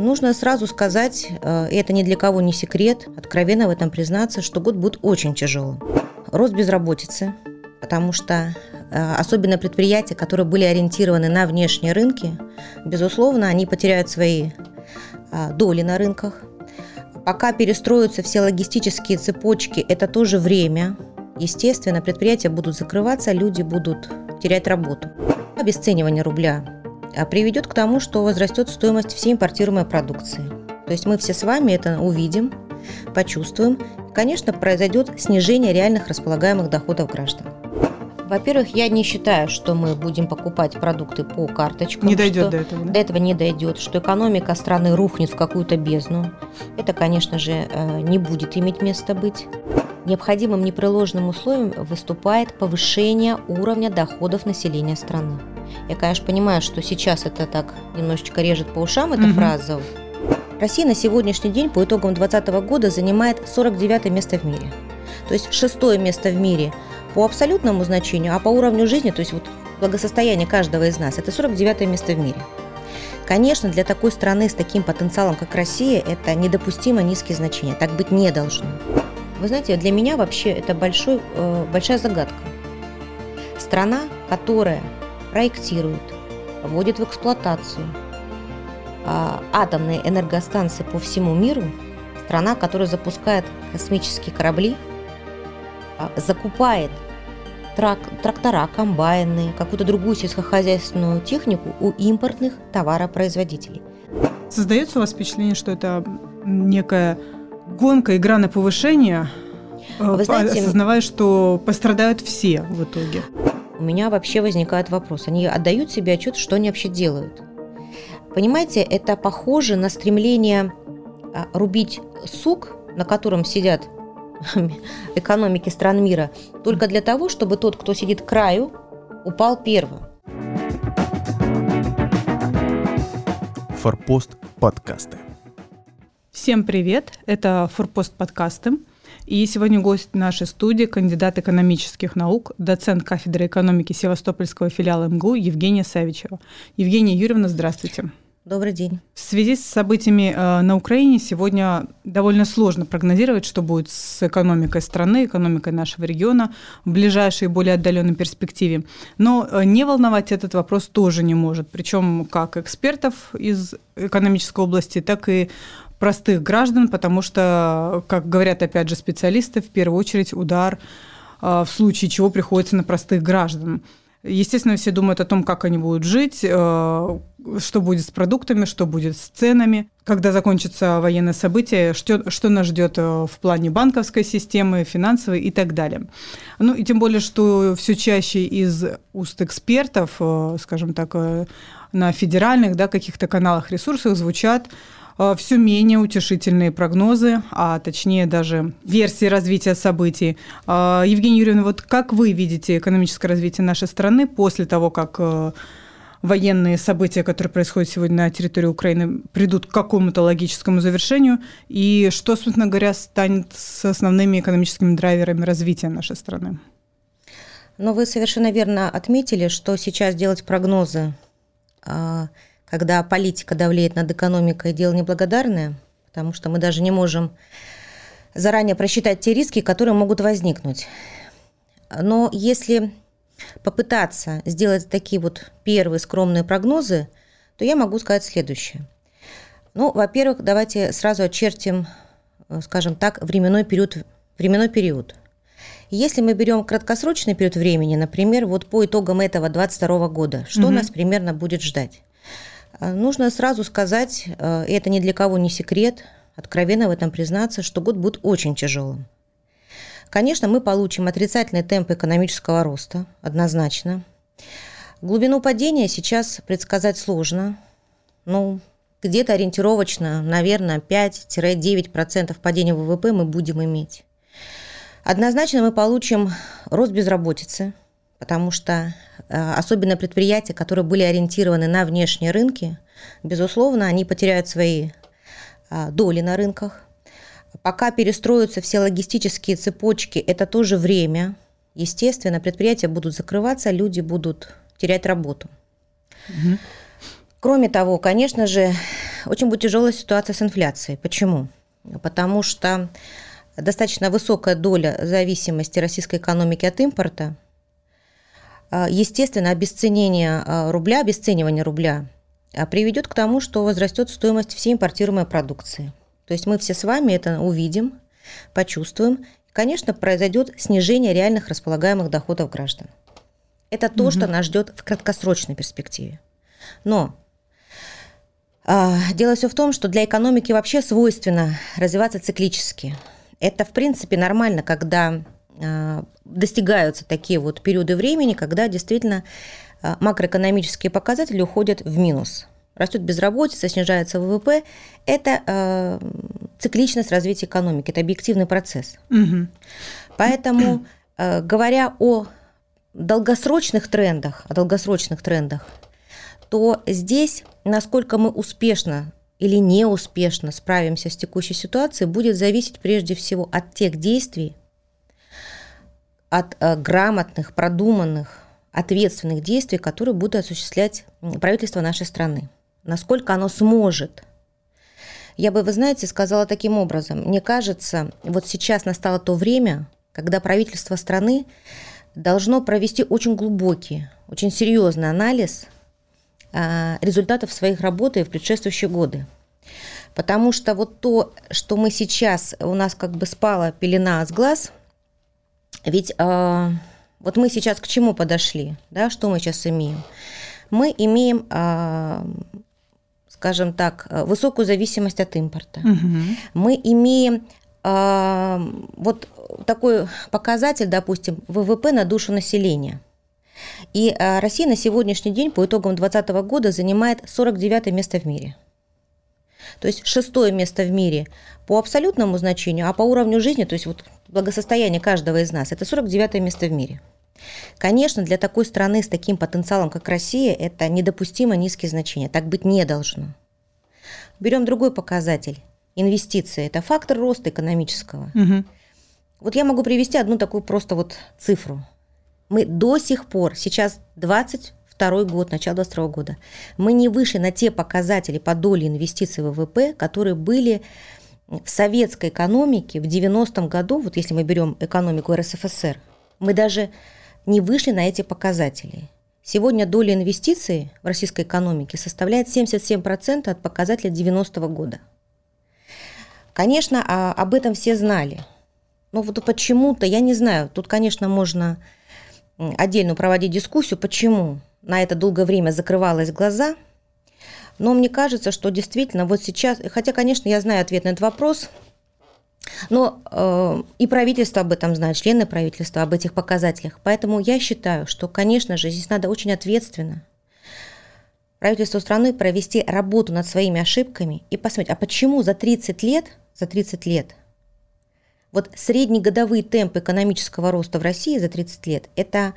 Нужно сразу сказать, э, и это ни для кого не секрет, откровенно в этом признаться, что год будет очень тяжелым. Рост безработицы, потому что э, особенно предприятия, которые были ориентированы на внешние рынки, безусловно, они потеряют свои э, доли на рынках. Пока перестроятся все логистические цепочки, это тоже время. Естественно, предприятия будут закрываться, люди будут терять работу. Обесценивание рубля приведет к тому, что возрастет стоимость всей импортируемой продукции. То есть мы все с вами это увидим, почувствуем. Конечно, произойдет снижение реальных располагаемых доходов граждан. Во-первых, я не считаю, что мы будем покупать продукты по карточкам. Не дойдет до этого. Да? До этого не дойдет, что экономика страны рухнет в какую-то бездну. Это, конечно же, э, не будет иметь места быть. Необходимым непреложным условием выступает повышение уровня доходов населения страны. Я, конечно, понимаю, что сейчас это так немножечко режет по ушам, эта угу. фраза. Россия на сегодняшний день по итогам 2020 года занимает 49 место в мире. То есть шестое место в мире по абсолютному значению, а по уровню жизни, то есть вот благосостояние каждого из нас, это 49 место в мире. Конечно, для такой страны с таким потенциалом, как Россия, это недопустимо низкие значения. Так быть не должно. Вы знаете, для меня вообще это большой, э, большая загадка. Страна, которая проектирует, вводит в эксплуатацию а, атомные энергостанции по всему миру, страна, которая запускает космические корабли, закупает трак, трактора, комбайны, какую-то другую сельскохозяйственную технику у импортных товаропроизводителей. Создается у вас впечатление, что это некая гонка, игра на повышение, Вы знаете, осознавая, что пострадают все в итоге? у меня вообще возникает вопрос. Они отдают себе отчет, что они вообще делают. Понимаете, это похоже на стремление а, рубить сук, на котором сидят экономики стран мира, только для того, чтобы тот, кто сидит к краю, упал первым. Форпост подкасты. Всем привет! Это Форпост подкасты. И сегодня гость нашей студии, кандидат экономических наук, доцент кафедры экономики Севастопольского филиала МГУ Евгения Савичева. Евгения Юрьевна, здравствуйте. Добрый день. В связи с событиями э, на Украине сегодня довольно сложно прогнозировать, что будет с экономикой страны, экономикой нашего региона в ближайшей более отдаленной перспективе. Но э, не волновать этот вопрос тоже не может. Причем как экспертов из экономической области, так и простых граждан, потому что, как говорят опять же специалисты, в первую очередь удар а, в случае чего приходится на простых граждан. Естественно, все думают о том, как они будут жить, а, что будет с продуктами, что будет с ценами, когда закончится военное событие, что, что нас ждет а, в плане банковской системы, финансовой и так далее. Ну и тем более, что все чаще из уст экспертов, скажем так, на федеральных да, каких-то каналах, ресурсах звучат Э, все менее утешительные прогнозы, а точнее даже версии развития событий. Э, Евгения Юрьевна, вот как вы видите экономическое развитие нашей страны после того, как э, военные события, которые происходят сегодня на территории Украины, придут к какому-то логическому завершению, и что, собственно говоря, станет с основными экономическими драйверами развития нашей страны? Но вы совершенно верно отметили, что сейчас делать прогнозы когда политика давлеет над экономикой, дело неблагодарное, потому что мы даже не можем заранее просчитать те риски, которые могут возникнуть. Но если попытаться сделать такие вот первые скромные прогнозы, то я могу сказать следующее. Ну, во-первых, давайте сразу очертим, скажем так, временной период. Временной период. Если мы берем краткосрочный период времени, например, вот по итогам этого 22 года, что угу. нас примерно будет ждать? А, нужно сразу сказать, э, и это ни для кого не секрет, откровенно в этом признаться, что год будет очень тяжелым. Конечно, мы получим отрицательный темп экономического роста, однозначно. Глубину падения сейчас предсказать сложно. Ну, где-то ориентировочно, наверное, 5-9% падения ВВП мы будем иметь. Однозначно мы получим рост безработицы – потому что э, особенно предприятия, которые были ориентированы на внешние рынки, безусловно, они потеряют свои э, доли на рынках. Пока перестроятся все логистические цепочки, это тоже время. Естественно, предприятия будут закрываться, люди будут терять работу. Угу. Кроме того, конечно же, очень будет тяжелая ситуация с инфляцией. Почему? Потому что достаточно высокая доля зависимости российской экономики от импорта. Естественно, обесценение рубля, обесценивание рубля приведет к тому, что возрастет стоимость всей импортируемой продукции. То есть мы все с вами это увидим, почувствуем. Конечно, произойдет снижение реальных располагаемых доходов граждан. Это то, угу. что нас ждет в краткосрочной перспективе. Но э, дело все в том, что для экономики вообще свойственно развиваться циклически. Это, в принципе, нормально, когда э, достигаются такие вот периоды времени, когда действительно э, макроэкономические показатели уходят в минус. Растет безработица, снижается ВВП. Это э, цикличность развития экономики, это объективный процесс. Угу. Поэтому, э, говоря о долгосрочных трендах, о долгосрочных трендах, то здесь, насколько мы успешно или неуспешно справимся с текущей ситуацией, будет зависеть прежде всего от тех действий, от э, грамотных, продуманных, ответственных действий, которые будут осуществлять правительство нашей страны. Насколько оно сможет. Я бы, вы знаете, сказала таким образом. Мне кажется, вот сейчас настало то время, когда правительство страны должно провести очень глубокий, очень серьезный анализ а, результатов своих работы в предшествующие годы. Потому что вот то, что мы сейчас, у нас как бы спала пелена с глаз, ведь э, вот мы сейчас к чему подошли, да, что мы сейчас имеем? Мы имеем, э, скажем так, высокую зависимость от импорта. Угу. Мы имеем э, вот такой показатель, допустим, ВВП на душу населения. И Россия на сегодняшний день по итогам 2020 года занимает 49 место в мире. То есть шестое место в мире по абсолютному значению, а по уровню жизни, то есть вот благосостояние каждого из нас, это 49 место в мире. Конечно, для такой страны с таким потенциалом, как Россия, это недопустимо низкие значения. Так быть не должно. Берем другой показатель. Инвестиции – это фактор роста экономического. Угу. Вот я могу привести одну такую просто вот цифру. Мы до сих пор, сейчас 22 год, начало 22 года, мы не вышли на те показатели по доле инвестиций в ВВП, которые были в советской экономике в 90-м году, вот если мы берем экономику РСФСР, мы даже не вышли на эти показатели. Сегодня доля инвестиций в российской экономике составляет 77% от показателя 90-го года. Конечно, а об этом все знали – но вот почему-то, я не знаю, тут, конечно, можно отдельно проводить дискуссию, почему на это долгое время закрывалось глаза. Но мне кажется, что действительно вот сейчас, хотя, конечно, я знаю ответ на этот вопрос, но э, и правительство об этом знает, члены правительства об этих показателях. Поэтому я считаю, что, конечно же, здесь надо очень ответственно правительству страны провести работу над своими ошибками и посмотреть, а почему за 30 лет, за 30 лет вот среднегодовые темпы экономического роста в России за 30 лет – это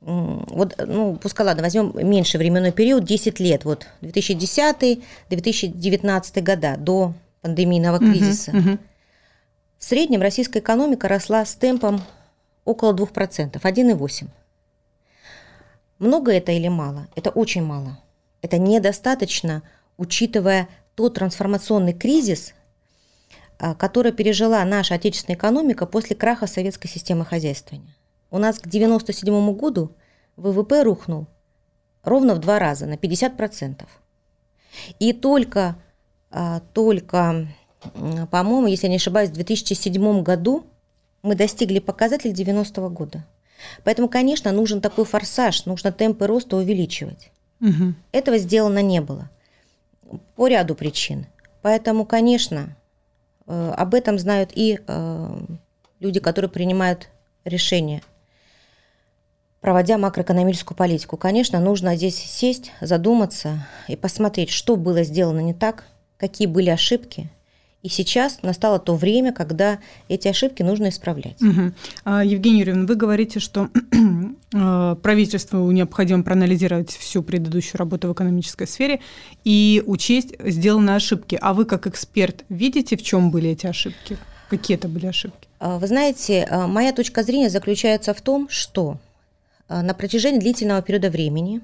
вот, ну, пускай, ладно, возьмем меньший временной период, 10 лет, вот 2010-2019 года, до пандемийного кризиса. Uh-huh, uh-huh. В среднем российская экономика росла с темпом около 2%, 1,8%. Много это или мало? Это очень мало. Это недостаточно, учитывая тот трансформационный кризис, а, которую пережила наша отечественная экономика после краха советской системы хозяйствования. У нас к 1997 году ВВП рухнул ровно в два раза, на 50%. И только, а, только по-моему, если я не ошибаюсь, в 2007 году мы достигли показателей 90 -го года. Поэтому, конечно, нужен такой форсаж, нужно темпы роста увеличивать. Угу. Этого сделано не было по ряду причин. Поэтому, конечно, Э, об этом знают и э, люди, которые принимают решения, проводя макроэкономическую политику. Конечно, нужно здесь сесть, задуматься и посмотреть, что было сделано не так, какие были ошибки – и сейчас настало то время, когда эти ошибки нужно исправлять. Угу. Евгений Юрьевна, вы говорите, что э, правительству необходимо проанализировать всю предыдущую работу в экономической сфере и учесть сделанные ошибки. А вы как эксперт видите, в чем были эти ошибки? Какие это были ошибки? А, вы знаете, а, моя точка зрения заключается в том, что на протяжении длительного периода времени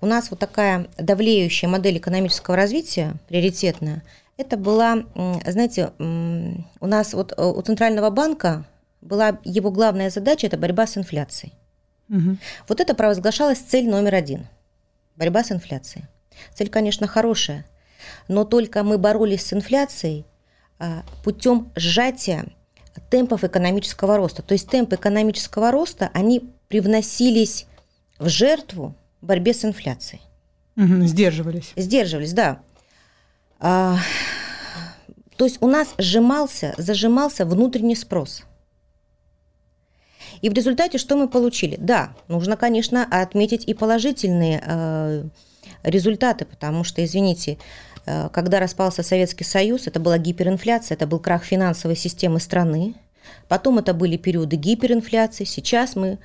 у нас вот такая давлеющая модель экономического развития, приоритетная, это была, знаете, у нас вот э, у Центрального банка была его главная задача – это борьба с инфляцией. Угу. Вот это провозглашалась цель номер один – борьба с инфляцией. Цель, конечно, хорошая, но только мы боролись с инфляцией а, путем сжатия темпов экономического роста. То есть темпы экономического роста, они привносились в жертву борьбе с инфляцией. Угу, сдерживались. Сдерживались, да. А, то есть у нас сжимался, зажимался внутренний спрос. И в результате что мы получили? Да, нужно, конечно, отметить и положительные э, результаты, потому что, извините, э, когда распался Советский Союз, это была гиперинфляция, это был крах финансовой системы страны, потом это были периоды гиперинфляции, сейчас мы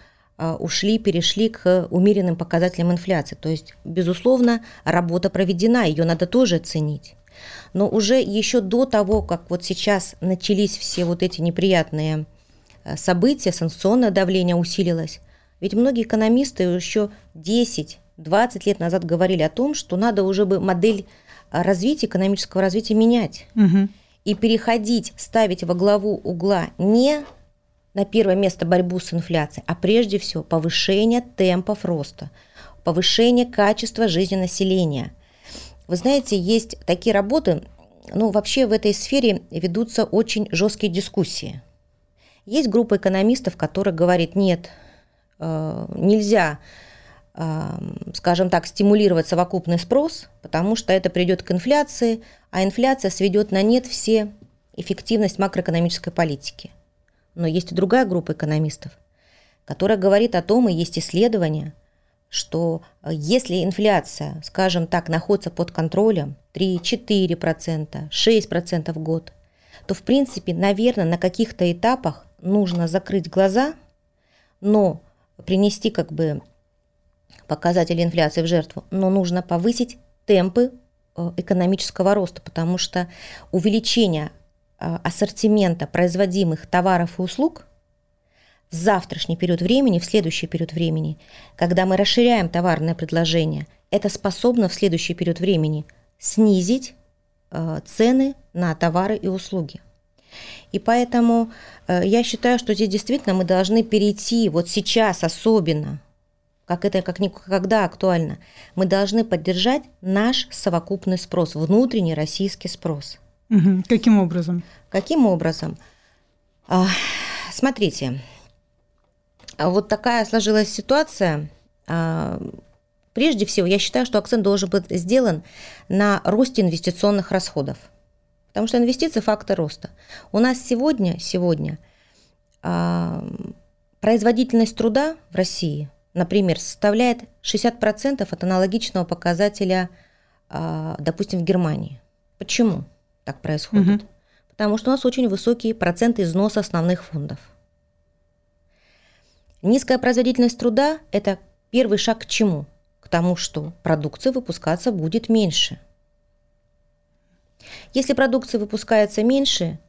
ушли, перешли к умеренным показателям инфляции. То есть, безусловно, работа проведена, ее надо тоже оценить. Но уже еще до того, как вот сейчас начались все вот эти неприятные э, события, санкционное давление усилилось, ведь многие экономисты еще 10-20 лет назад говорили о том, что надо уже бы модель э, развития, экономического развития менять. Угу. И переходить, ставить во главу угла не на первое место борьбу с инфляцией, а прежде всего повышение темпов роста, повышение качества жизни населения – вы знаете, есть такие работы, ну вообще в этой сфере ведутся очень жесткие дискуссии. Есть группа экономистов, которая говорит, нет, э, нельзя, э, скажем так, стимулировать совокупный спрос, потому что это придет к инфляции, а инфляция сведет на нет все эффективность макроэкономической политики. Но есть и другая группа экономистов, которая говорит о том, и есть исследования, что э, если инфляция, скажем так, находится под контролем 3-4%, 6% в год, то, в принципе, наверное, на каких-то этапах нужно закрыть глаза, но принести как бы показатели инфляции в жертву, но нужно повысить темпы э, экономического роста, потому что увеличение ассортимента производимых товаров и услуг – в завтрашний период времени, в следующий период времени, когда мы расширяем товарное предложение, это способно в следующий период времени снизить э, цены на товары и услуги. И поэтому э, я считаю, что здесь действительно мы должны перейти, вот сейчас особенно, как это как никогда актуально, мы должны поддержать наш совокупный спрос, внутренний российский спрос. Каким образом? Каким образом? А, смотрите, вот такая сложилась ситуация. А, прежде всего, я считаю, что акцент должен быть сделан на росте инвестиционных расходов. Потому что инвестиции – фактор роста. У нас сегодня, сегодня а, производительность труда в России, например, составляет 60% от аналогичного показателя, допустим, в Германии. Почему так происходит? Угу. Потому что у нас очень высокий процент износа основных фондов. Низкая производительность труда – это первый шаг к чему? К тому, что продукция выпускаться будет меньше. Если продукция выпускается меньше,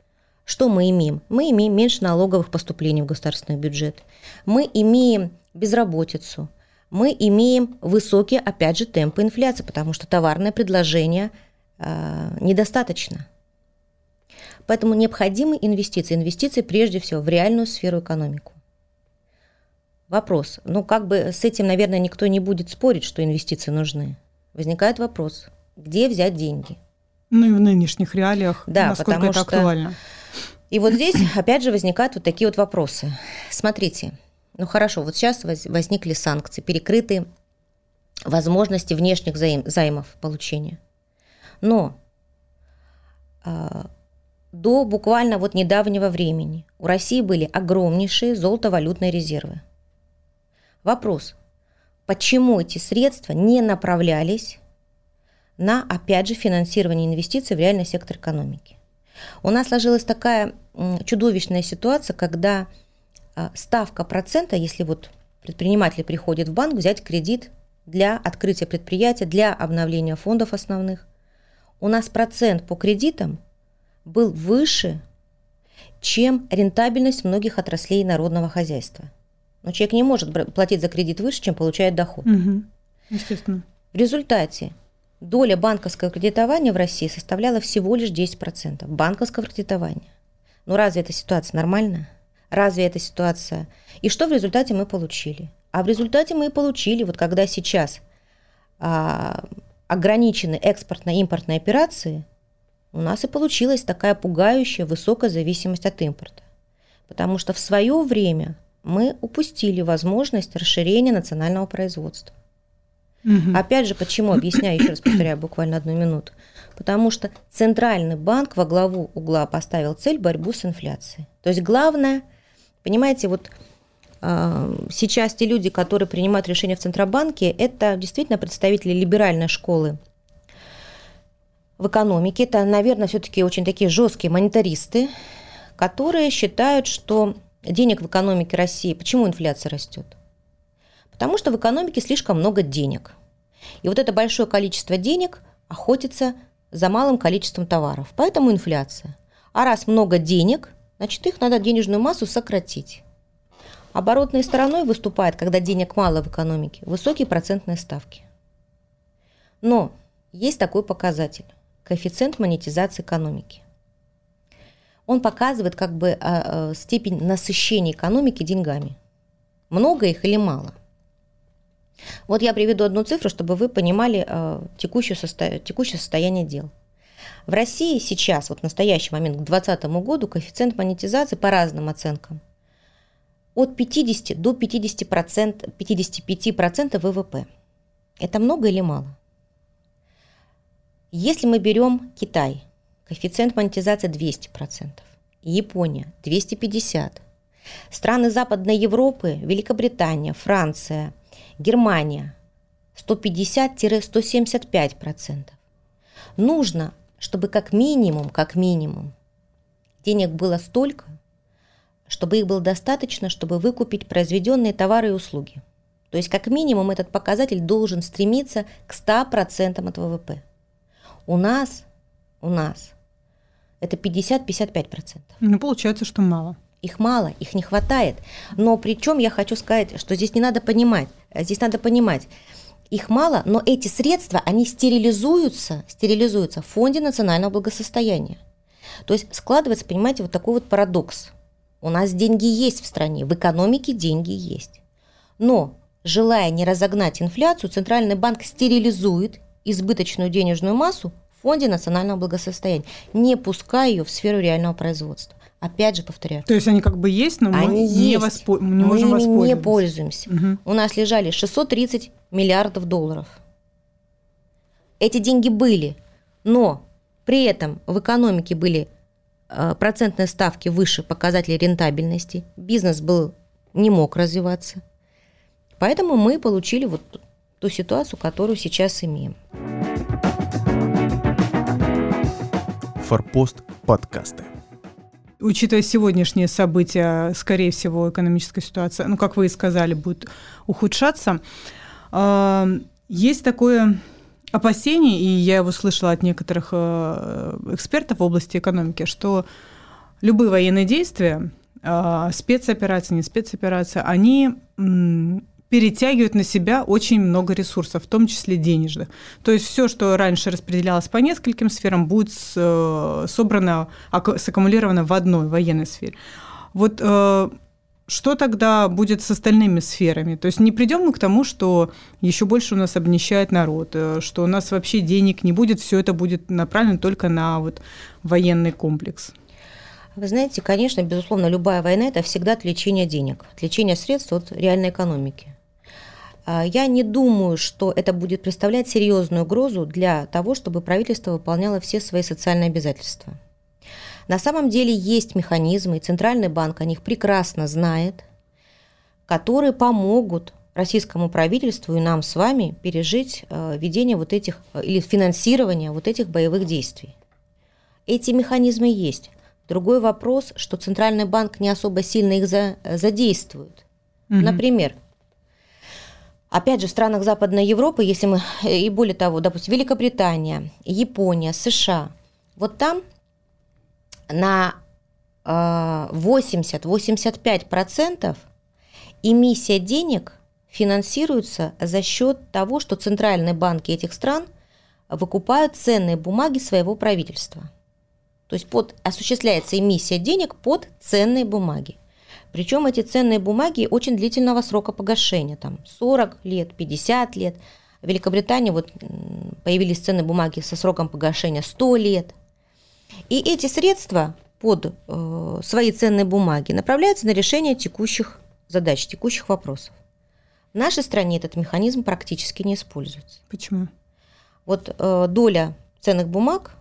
что мы имеем? Мы имеем меньше налоговых поступлений в государственный бюджет. Мы имеем безработицу. Мы имеем высокие, опять же, темпы инфляции, потому что товарное предложение недостаточно. Поэтому необходимы инвестиции. Инвестиции прежде всего в реальную сферу экономику. Вопрос. Ну, как бы с этим, наверное, никто не будет спорить, что инвестиции нужны. Возникает вопрос, где взять деньги? Ну и в нынешних реалиях, да, насколько потому это что... актуально. И вот здесь, опять же, возникают вот такие вот вопросы. Смотрите, ну хорошо, вот сейчас возникли санкции, перекрыты возможности внешних заим, займов получения. Но э, до буквально вот недавнего времени у России были огромнейшие золотовалютные резервы. Вопрос, почему эти средства не направлялись на, опять же, финансирование инвестиций в реальный сектор экономики? У нас сложилась такая чудовищная ситуация, когда а, ставка процента, если вот предприниматель приходит в банк взять кредит для открытия предприятия, для обновления фондов основных, у нас процент по кредитам был выше, чем рентабельность многих отраслей народного хозяйства – но человек не может платить за кредит выше, чем получает доход. Угу. Естественно. В результате доля банковского кредитования в России составляла всего лишь 10%. Банковского кредитования. Ну разве эта ситуация нормальная? Разве эта ситуация? И что в результате мы получили? А в результате мы и получили, вот когда сейчас а, ограничены экспортно-импортные операции, у нас и получилась такая пугающая высокая зависимость от импорта. Потому что в свое время мы упустили возможность расширения национального производства. Угу. Опять же, почему, объясняю, еще раз повторяю, буквально одну минуту. Потому что Центральный банк во главу угла поставил цель борьбу с инфляцией. То есть главное, понимаете, вот сейчас те люди, которые принимают решения в Центробанке, это действительно представители либеральной школы в экономике. Это, наверное, все-таки очень такие жесткие монетаристы, которые считают, что денег в экономике России, почему инфляция растет? Потому что в экономике слишком много денег. И вот это большое количество денег охотится за малым количеством товаров. Поэтому инфляция. А раз много денег, значит их надо денежную массу сократить. Оборотной стороной выступает, когда денег мало в экономике, высокие процентные ставки. Но есть такой показатель – коэффициент монетизации экономики. Он показывает как бы а, а, степень насыщения экономики деньгами. Много их или мало? Вот я приведу одну цифру, чтобы вы понимали э, текущее, состо... текущее состояние дел. В России сейчас, вот в настоящий момент, к 2020 году, коэффициент монетизации по разным оценкам от 50 до 50%, 55% ВВП. Это много или мало? Если мы берем Китай, коэффициент монетизации 200%, Япония 250%, страны Западной Европы, Великобритания, Франция – Германия 150-175%. Нужно, чтобы как минимум, как минимум, денег было столько, чтобы их было достаточно, чтобы выкупить произведенные товары и услуги. То есть как минимум этот показатель должен стремиться к 100% от ВВП. У нас, у нас это 50-55%. Ну, получается, что мало. Их мало, их не хватает. Но причем я хочу сказать, что здесь не надо понимать, здесь надо понимать, их мало, но эти средства, они стерилизуются, стерилизуются в Фонде национального благосостояния. То есть складывается, понимаете, вот такой вот парадокс. У нас деньги есть в стране, в экономике деньги есть. Но, желая не разогнать инфляцию, Центральный банк стерилизует избыточную денежную массу в Фонде национального благосостояния, не пуская ее в сферу реального производства. Опять же повторяю. То есть они как бы есть, но мы они не, есть. Воспо... не можем мы ими не пользуемся. Угу. У нас лежали 630 миллиардов долларов. Эти деньги были, но при этом в экономике были процентные ставки выше показателей рентабельности, бизнес был не мог развиваться. Поэтому мы получили вот ту ситуацию, которую сейчас имеем. Форпост подкасты учитывая сегодняшние события, скорее всего, экономическая ситуация, ну, как вы и сказали, будет ухудшаться. А, есть такое опасение, и я его слышала от некоторых э, экспертов в области экономики, что любые военные действия, а, спецоперации, не спецоперации, они перетягивают на себя очень много ресурсов, в том числе денежных. То есть все, что раньше распределялось по нескольким сферам, будет э, собрано, саккумулировано в одной военной сфере. Вот э, что тогда будет с остальными сферами? То есть не придем мы к тому, что еще больше у нас обнищает народ, э, что у нас вообще денег не будет, все это будет направлено только на вот военный комплекс. Вы знаете, конечно, безусловно, любая война – это всегда отвлечение денег, отвлечение средств от реальной экономики. А, я не думаю, что это будет представлять серьезную угрозу для того, чтобы правительство выполняло все свои социальные обязательства. На самом деле есть механизмы, и Центральный банк о них прекрасно знает, которые помогут российскому правительству и нам с вами пережить а, ведение вот этих или финансирование вот этих боевых действий. Эти механизмы есть. Другой вопрос, что Центральный банк не особо сильно их задействует. Угу. Например, Опять же, в странах Западной Европы, если мы, и более того, допустим, Великобритания, Япония, США, вот там на 80-85% эмиссия денег финансируются за счет того, что центральные банки этих стран выкупают ценные бумаги своего правительства. То есть под, осуществляется эмиссия денег под ценные бумаги. Причем эти ценные бумаги очень длительного срока погашения, там 40 лет, 50 лет. В Великобритании вот появились ценные бумаги со сроком погашения 100 лет. И эти средства под э, свои ценные бумаги направляются на решение текущих задач, текущих вопросов. В нашей стране этот механизм практически не используется. Почему? Вот э, доля ценных бумаг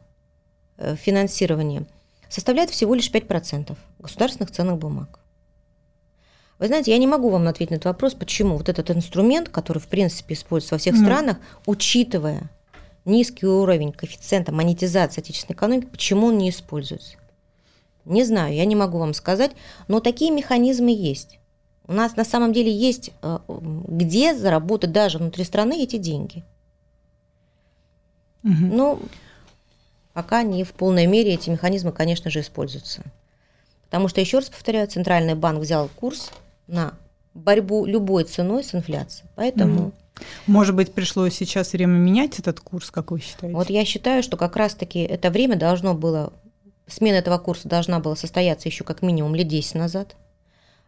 э, финансирования составляет всего лишь 5% государственных ценных бумаг. Вы знаете, я не могу вам ответить на этот вопрос, почему вот этот инструмент, который в принципе используется во всех mm. странах, учитывая низкий уровень коэффициента монетизации отечественной экономики, почему он не используется? Не знаю, я не могу вам сказать, но такие механизмы есть. У нас на самом деле есть э, где заработать даже внутри страны эти деньги. Угу. Но пока не в полной мере эти механизмы, конечно же, используются. Потому что, еще раз повторяю, Центральный банк взял курс на борьбу любой ценой с инфляцией. Поэтому... Угу. Может быть, пришло сейчас время менять этот курс, как вы считаете? Вот я считаю, что как раз-таки это время должно было, смена этого курса должна была состояться еще как минимум лет 10 назад.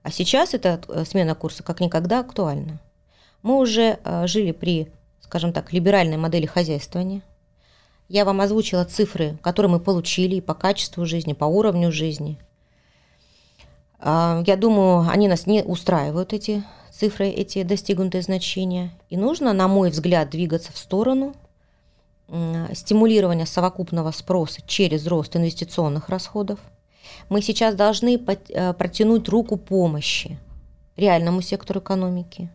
А сейчас эта э, смена курса как никогда актуальна. Мы уже э, жили при, скажем так, либеральной модели хозяйствования. Я вам озвучила цифры, которые мы получили по качеству жизни, по уровню жизни – а, я думаю, они нас не устраивают, эти цифры, эти достигнутые значения. И нужно, на мой взгляд, двигаться в сторону стимулирования совокупного спроса через рост инвестиционных расходов. Мы сейчас должны э, протянуть руку помощи реальному сектору экономики.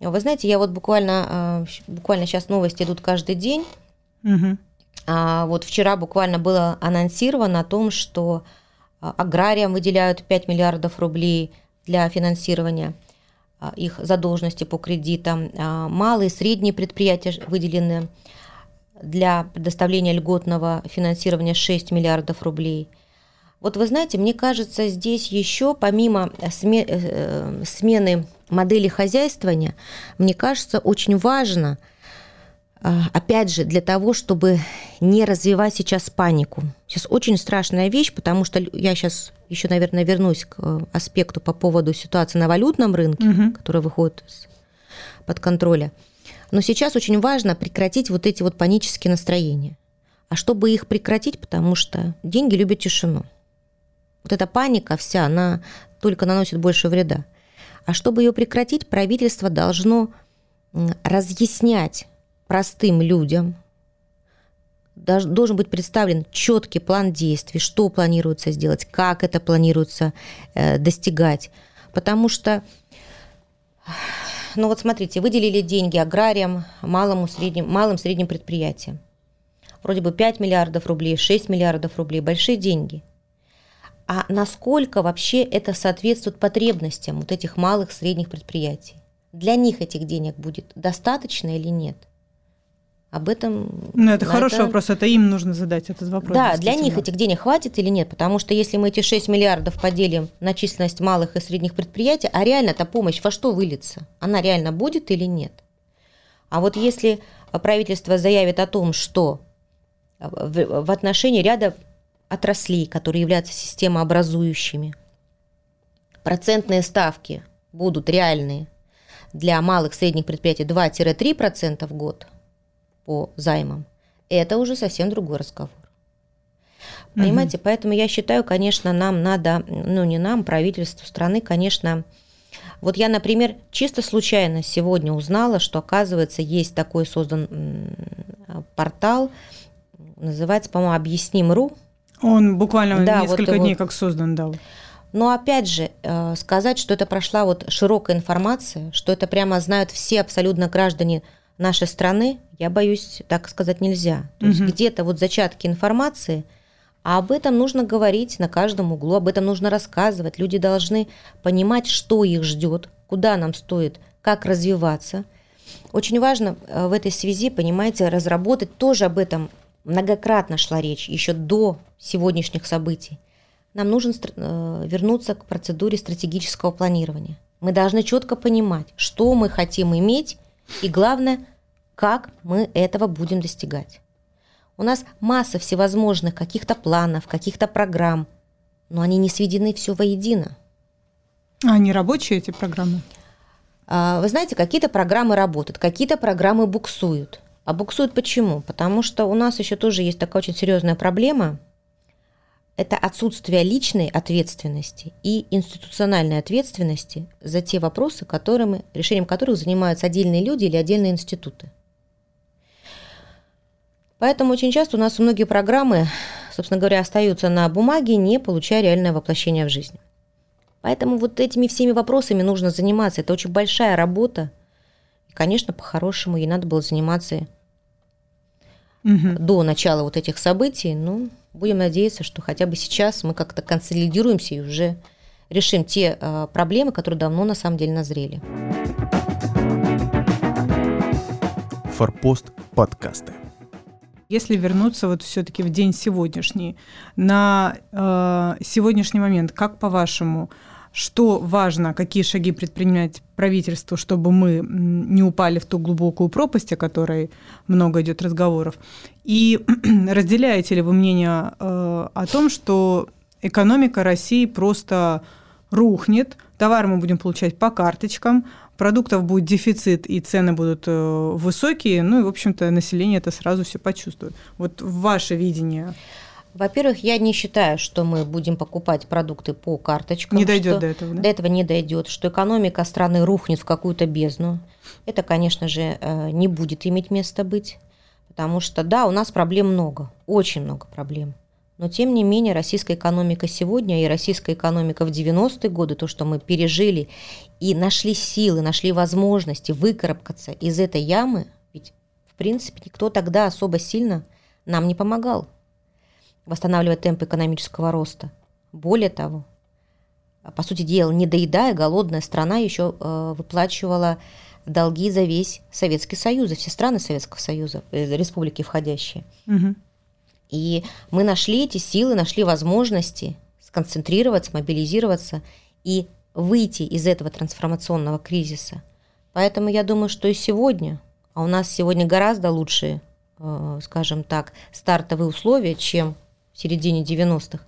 Вы знаете, я вот буквально, э, буквально сейчас новости идут каждый день. Угу. А вот вчера буквально было анонсировано о том, что а, аграриям выделяют 5 миллиардов рублей для финансирования а, их задолженности по кредитам. А, малые и средние предприятия выделены для предоставления льготного финансирования 6 миллиардов рублей. Вот вы знаете, мне кажется, здесь еще помимо э, э, смены модели хозяйствования, мне кажется, очень важно – опять же, для того, чтобы не развивать сейчас панику. Сейчас очень страшная вещь, потому что я сейчас еще, наверное, вернусь к э, аспекту по поводу ситуации на валютном рынке, угу. которая выходит под контроля. Но сейчас очень важно прекратить вот эти вот панические настроения. А чтобы их прекратить, потому что деньги любят тишину. Вот эта паника вся, она только наносит больше вреда. А чтобы ее прекратить, правительство должно разъяснять простым людям должен быть представлен четкий план действий, что планируется сделать, как это планируется э, достигать. Потому что, ну вот смотрите, выделили деньги аграриям, малому, средним, малым средним предприятиям. Вроде бы 5 миллиардов рублей, 6 миллиардов рублей, большие деньги. А насколько вообще это соответствует потребностям вот этих малых, средних предприятий? Для них этих денег будет достаточно или нет? Об этом... Ну, это хороший это... вопрос, это им нужно задать этот вопрос. Да, для них этих денег хватит или нет, потому что если мы эти 6 миллиардов поделим на численность малых и средних предприятий, а реально эта помощь во что выльется? Она реально будет или нет? А вот если правительство заявит о том, что в отношении ряда отраслей, которые являются системообразующими, процентные ставки будут реальные для малых и средних предприятий 2-3% в год – по займам, это уже совсем другой разговор. Понимаете, угу. поэтому я считаю, конечно, нам надо, ну не нам, правительству страны, конечно, вот я, например, чисто случайно сегодня узнала, что, оказывается, есть такой создан портал, называется, по-моему, «Объясним.ру». Он буквально да, несколько вот, дней вот, как создан, да. Но опять же, э, сказать, что это прошла вот широкая информация, что это прямо знают все абсолютно граждане нашей страны, я боюсь, так сказать нельзя. То угу. есть где-то вот зачатки информации, а об этом нужно говорить на каждом углу, об этом нужно рассказывать. Люди должны понимать, что их ждет, куда нам стоит, как развиваться. Очень важно э, в этой связи, понимаете, разработать тоже об этом многократно шла речь еще до сегодняшних событий. Нам нужно э, вернуться к процедуре стратегического планирования. Мы должны четко понимать, что мы хотим иметь, и главное, как мы этого будем достигать. У нас масса всевозможных каких-то планов, каких-то программ, но они не сведены все воедино. А они рабочие, эти программы? А, вы знаете, какие-то программы работают, какие-то программы буксуют. А буксуют почему? Потому что у нас еще тоже есть такая очень серьезная проблема. Это отсутствие личной ответственности и институциональной ответственности за те вопросы, которыми, решением которых занимаются отдельные люди или отдельные институты. Поэтому очень часто у нас многие программы, собственно говоря, остаются на бумаге, не получая реальное воплощение в жизнь. Поэтому вот этими всеми вопросами нужно заниматься. Это очень большая работа. И, конечно, по-хорошему ей надо было заниматься угу. до начала вот этих событий. Ну, будем надеяться, что хотя бы сейчас мы как-то консолидируемся и уже решим те э, проблемы, которые давно на самом деле назрели. Форпост подкасты. Если вернуться вот все-таки в день сегодняшний, на э, сегодняшний момент, как по-вашему, что важно, какие шаги предпринимать правительству, чтобы мы не упали в ту глубокую пропасть, о которой много идет разговоров. И разделяете ли вы мнение э, о том, что экономика России просто рухнет, товары мы будем получать по карточкам, продуктов будет дефицит и цены будут э, высокие, ну и, в общем-то, население это сразу все почувствует. Вот ваше видение. Во-первых, я не считаю, что мы будем покупать продукты по карточкам. Не дойдет до этого, да? До этого не дойдет, что экономика страны рухнет в какую-то бездну. Это, конечно же, э, не будет иметь места быть, потому что, да, у нас проблем много, очень много проблем. Но, тем не менее, российская экономика сегодня и российская экономика в 90-е годы, то, что мы пережили и нашли силы, нашли возможности выкарабкаться из этой ямы, ведь, в принципе, никто тогда особо сильно нам не помогал восстанавливать темп экономического роста. Более того, по сути дела, не доедая, голодная страна еще э, выплачивала долги за весь Советский Союз, за все страны Советского Союза, э, республики входящие. Угу. И мы нашли эти силы, нашли возможности сконцентрироваться, мобилизироваться и выйти из этого трансформационного кризиса. Поэтому я думаю, что и сегодня, а у нас сегодня гораздо лучшие, э, скажем так, стартовые условия, чем в середине 90-х.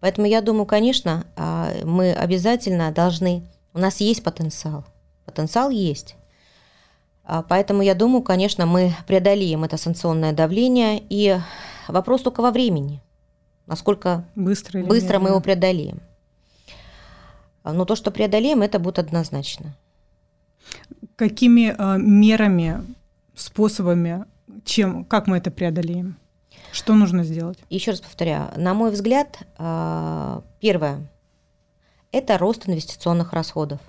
Поэтому я думаю, конечно, а, мы обязательно должны... У нас есть потенциал. Потенциал есть. А, поэтому я думаю, конечно, мы преодолеем это санкционное давление. И вопрос только во времени. Насколько быстро, быстро мы его преодолеем. Но то, что преодолеем, это будет однозначно. Какими э, мерами, способами, чем, как мы это преодолеем? Что нужно сделать? Еще раз повторяю, на мой взгляд, а, первое – это рост инвестиционных расходов.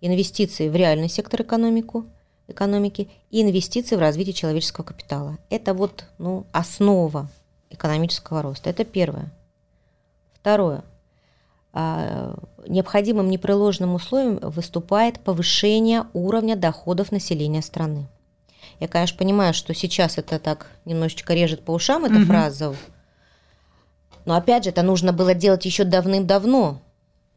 Инвестиции в реальный сектор экономику, экономики и инвестиции в развитие человеческого капитала. Это вот ну, основа экономического роста. Это первое. Второе. А, необходимым непреложным условием выступает повышение уровня доходов населения страны. Я, конечно, понимаю, что сейчас это так немножечко режет по ушам, эта угу. фраза. Но опять же, это нужно было делать еще давным-давно.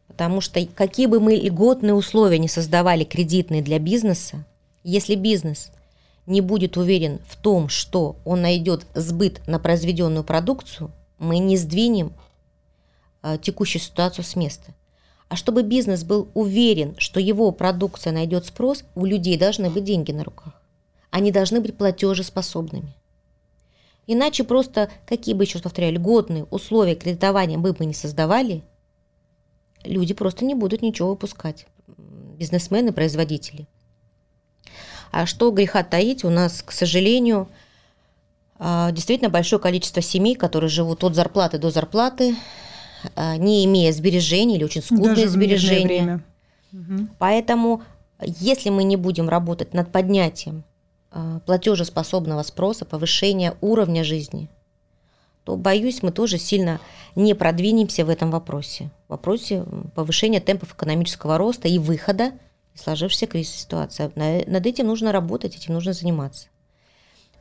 Потому что какие бы мы льготные условия не создавали кредитные для бизнеса, если бизнес не будет уверен в том, что он найдет сбыт на произведенную продукцию, мы не сдвинем э, текущую ситуацию с места. А чтобы бизнес был уверен, что его продукция найдет спрос, у людей должны быть деньги на руках они должны быть платежеспособными. Иначе просто, какие бы, еще повторяю, льготные условия кредитования мы бы не создавали, люди просто не будут ничего выпускать. Бизнесмены, производители. А что греха таить, у нас, к сожалению, а, действительно большое количество семей, которые живут от зарплаты до зарплаты, а, не имея сбережений или очень скудные Даже сбережения. Угу. Поэтому, если мы не будем работать над поднятием а, платежеспособного спроса, повышения уровня жизни, то, боюсь, мы тоже сильно не продвинемся в этом вопросе. В вопросе повышения темпов экономического роста и выхода из сложившейся кризисной ситуации. Над этим нужно работать, этим нужно заниматься.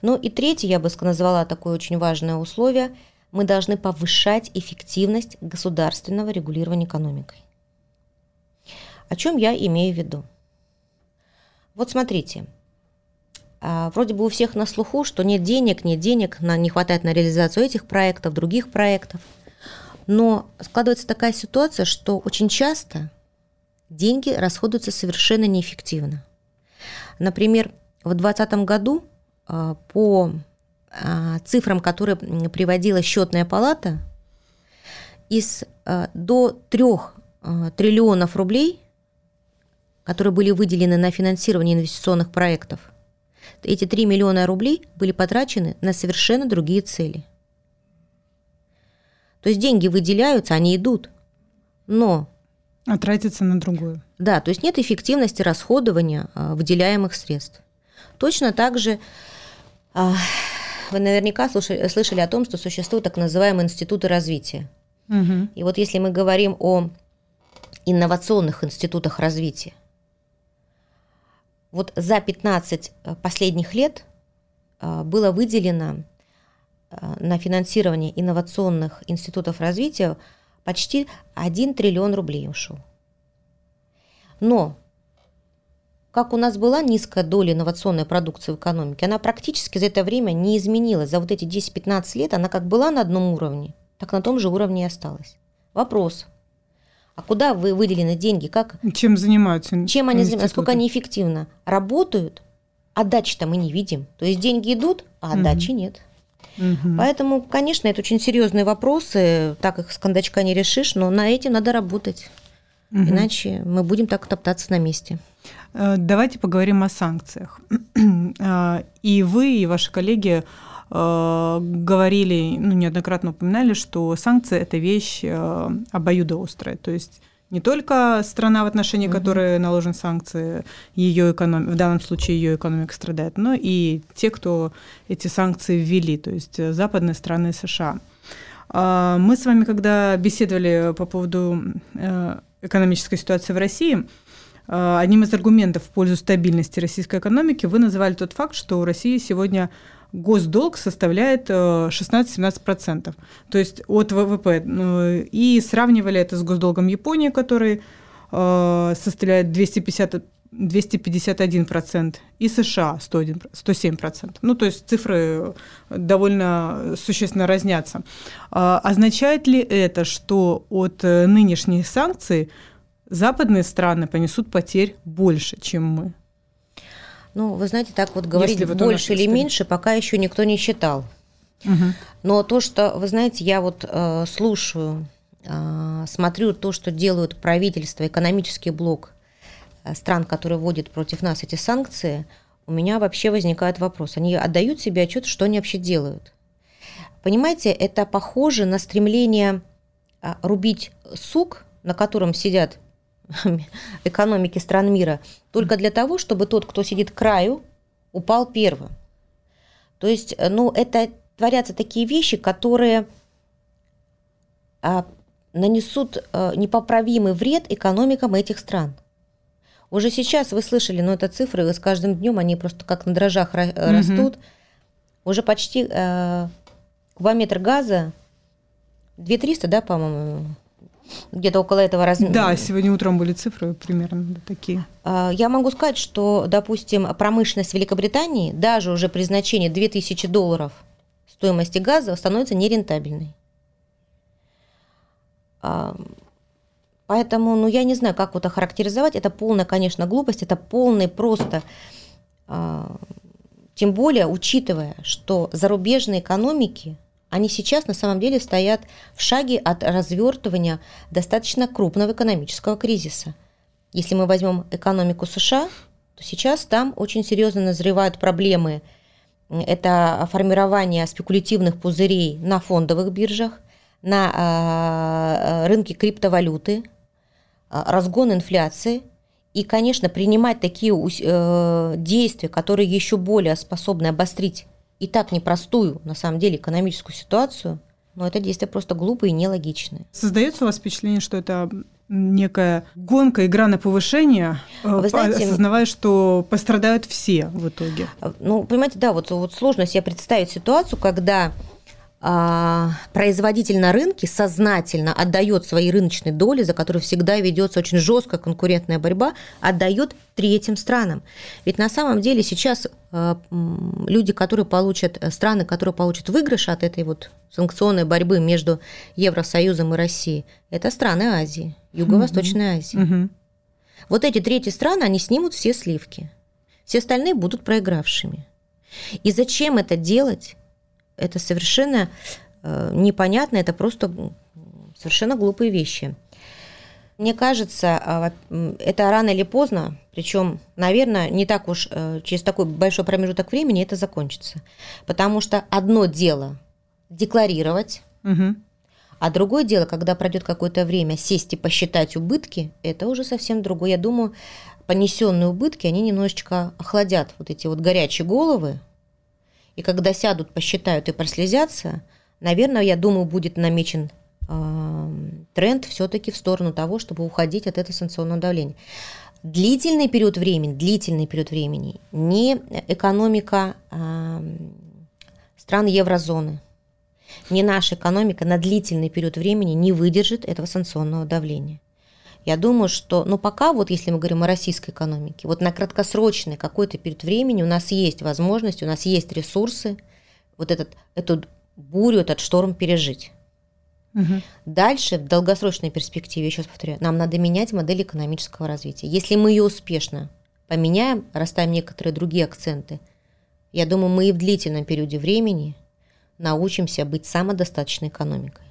Ну и третье, я бы назвала такое очень важное условие, мы должны повышать эффективность государственного регулирования экономикой. О чем я имею в виду? Вот смотрите, а, вроде бы у всех на слуху, что нет денег, нет денег, не хватает на реализацию этих проектов, других проектов. Но складывается такая ситуация, что очень часто деньги расходуются совершенно неэффективно. Например, в 2020 году а, по а, цифрам, которые приводила счетная палата, из до 3 триллионов рублей которые были выделены на финансирование инвестиционных проектов, эти 3 миллиона рублей были потрачены на совершенно другие цели. То есть деньги выделяются, они идут, но... А тратятся на другую. Да, то есть нет эффективности расходования а, выделяемых средств. Точно так же а, вы наверняка слушали, слышали о том, что существуют так называемые институты развития. Угу. И вот если мы говорим о инновационных институтах развития, вот за 15 э, последних лет было выделено на финансирование инновационных институтов развития почти 1 триллион рублей ушел. Но как у нас была низкая доля инновационной продукции в экономике, она практически за это время не изменилась. За вот эти 10-15 лет она как была на одном уровне, так на том же уровне и осталась. Вопрос, а куда вы выделены деньги? Как? Чем занимаются? Чем они занимаются? Насколько они эффективно работают? Отдачи-то мы не видим. То есть деньги идут, а отдачи угу. нет. Угу. Поэтому, конечно, это очень серьезные вопросы. Так их с кондачка не решишь, но на эти надо работать. Угу. Иначе мы будем так топтаться на месте. Э, давайте поговорим о санкциях. Э, и вы, и ваши коллеги Э, говорили, ну, неоднократно упоминали, что санкции – это вещь обоюдоострая. То есть не только страна, в отношении угу. которой наложены санкции, ее эконом... в данном случае ее экономика страдает, но и те, кто эти санкции ввели, то есть западные страны США. А, мы с вами, когда беседовали по поводу э, экономической ситуации в России, одним из аргументов в пользу стабильности российской экономики вы называли тот факт, что у России сегодня госдолг составляет 16-17%, э, то есть от ВВП. Ну, и сравнивали это с госдолгом Японии, который э, составляет 250 251%, и США 101, 107%. Ну, то есть цифры довольно существенно разнятся. А означает ли это, что от э, нынешних санкций западные страны понесут потерь больше, чем мы? Ну, вы знаете, так вот говорить вот больше или меньше, пока еще никто не считал. Угу. Но то, что, вы знаете, я вот э, слушаю, э, смотрю то, что делают правительство, экономический блок э, стран, которые вводят против нас эти санкции, у меня вообще возникает вопрос. Они отдают себе отчет, что они вообще делают. Понимаете, это похоже на стремление э, рубить сук, на котором сидят экономики стран мира только для того, чтобы тот, кто сидит к краю, упал первым. То есть, э, ну, это творятся такие вещи, которые а, нанесут а, непоправимый вред экономикам этих стран. Уже сейчас вы слышали, но ну, это цифры, с каждым днем они просто как на дрожжах mm-hmm. растут. Уже почти а, кубометр газа 2300, да, по-моему, где-то около этого размера. Да, сегодня утром были цифры примерно такие. А, я могу сказать, что, допустим, промышленность Великобритании даже уже при значении 2000 долларов стоимости газа становится нерентабельной. А, поэтому, ну, я не знаю, как вот охарактеризовать. Это полная, конечно, глупость, это полный просто... А, тем более, учитывая, что зарубежные экономики они сейчас на самом деле стоят в шаге от развертывания достаточно крупного экономического кризиса. Если мы возьмем экономику США, то сейчас там очень серьезно назревают проблемы. Это формирование спекулятивных пузырей на фондовых биржах, на а, рынке криптовалюты, а, разгон инфляции и, конечно, принимать такие э, действия, которые еще более способны обострить и так непростую, на самом деле, экономическую ситуацию, но это действие просто глупое и нелогичное. Создается у вас впечатление, что это некая гонка, игра на повышение, э, Вы знаете, осознавая, что пострадают все в итоге? Ну, понимаете, да, вот, вот сложно себе представить ситуацию, когда а, производитель на рынке сознательно отдает свои рыночные доли, за которые всегда ведется очень жесткая конкурентная борьба, отдает третьим странам. Ведь на самом деле сейчас а, люди, которые получат, э, страны, которые получат выигрыш от этой вот санкционной борьбы между Евросоюзом и Россией, это страны Азии, Юго-Восточной Азии. Вот эти третьи страны, они снимут все сливки. Все остальные будут проигравшими. И зачем это делать? Это совершенно э, непонятно, это просто совершенно глупые вещи. Мне кажется, а, это рано или поздно, причем, наверное, не так уж э, через такой большой промежуток времени это закончится. Потому что одно дело декларировать, угу. а другое дело, когда пройдет какое-то время, сесть и посчитать убытки, это уже совсем другое. Я думаю, понесенные убытки, они немножечко охладят вот эти вот горячие головы, и когда сядут, посчитают и прослезятся, наверное, я думаю, будет намечен э, тренд все-таки в сторону того, чтобы уходить от этого санкционного давления. Длительный период времени, длительный период времени, не экономика э, стран еврозоны, не наша экономика на длительный период времени не выдержит этого санкционного давления. Я думаю, что, ну, пока вот, если мы говорим о российской экономике, вот на краткосрочный какой-то период времени у нас есть возможность, у нас есть ресурсы вот этот, эту бурю, этот шторм пережить. Угу. Дальше, в долгосрочной перспективе, еще раз повторяю, нам надо менять модель экономического развития. Если мы ее успешно поменяем, расставим некоторые другие акценты, я думаю, мы и в длительном периоде времени научимся быть самодостаточной экономикой.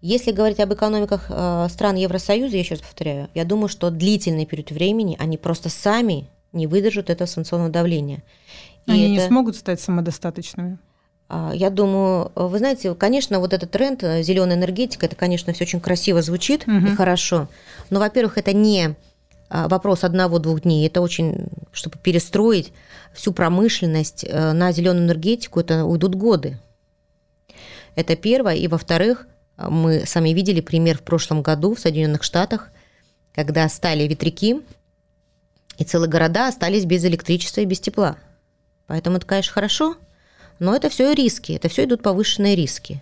Если говорить об экономиках э, стран Евросоюза, я еще раз повторяю, я думаю, что длительный период времени они просто сами не выдержат этого санкционного давления. И они это... не смогут стать самодостаточными. А, я думаю, вы знаете, конечно, вот этот тренд э, зеленая энергетика, это, конечно, все очень красиво звучит угу. и хорошо. Но, во-первых, это не а, вопрос одного-двух дней. Это очень, чтобы перестроить всю промышленность э, на зеленую энергетику, это уйдут годы. Это первое. И, во-вторых, мы сами видели пример в прошлом году в Соединенных Штатах, когда стали ветряки, и целые города остались без электричества и без тепла. Поэтому это, конечно, хорошо, но это все риски, это все идут повышенные риски.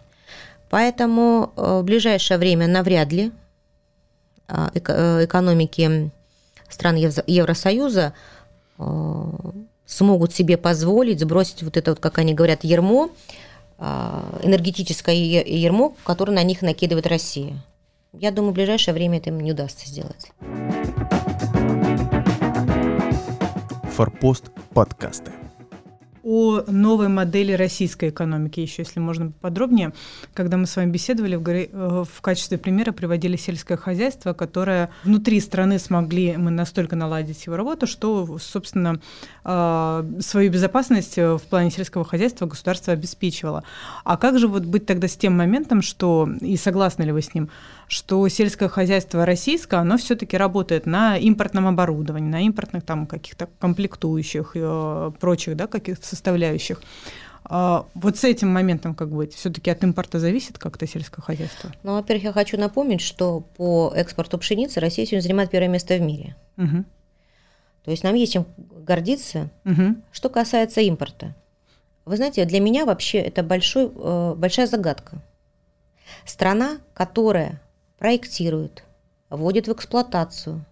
Поэтому э, в ближайшее время навряд ли э, э, экономики стран Евросоюза смогут себе позволить сбросить вот это, вот, как они говорят, ермо а, энергетическое ермо, которое на них накидывает Россия. Я думаю, в ближайшее время это им не удастся сделать. Форпост подкасты о новой модели российской экономики еще, если можно подробнее. Когда мы с вами беседовали, в, э, в качестве примера приводили сельское хозяйство, которое внутри страны смогли мы настолько наладить его работу, что, собственно, э, свою безопасность в плане сельского хозяйства государство обеспечивало. А как же вот быть тогда с тем моментом, что, и согласны ли вы с ним, что сельское хозяйство российское, оно все-таки работает на импортном оборудовании, на импортных там каких-то комплектующих и э, прочих, да, каких-то составляющих. А вот с этим моментом как быть? Все-таки от импорта зависит как-то сельское хозяйство? Ну, во-первых, я хочу напомнить, что по экспорту пшеницы Россия сегодня занимает первое место в мире. Угу. То есть нам есть чем гордиться. Угу. Что касается импорта. Вы знаете, для меня вообще это большой, э, большая загадка. Страна, которая проектирует, вводит в эксплуатацию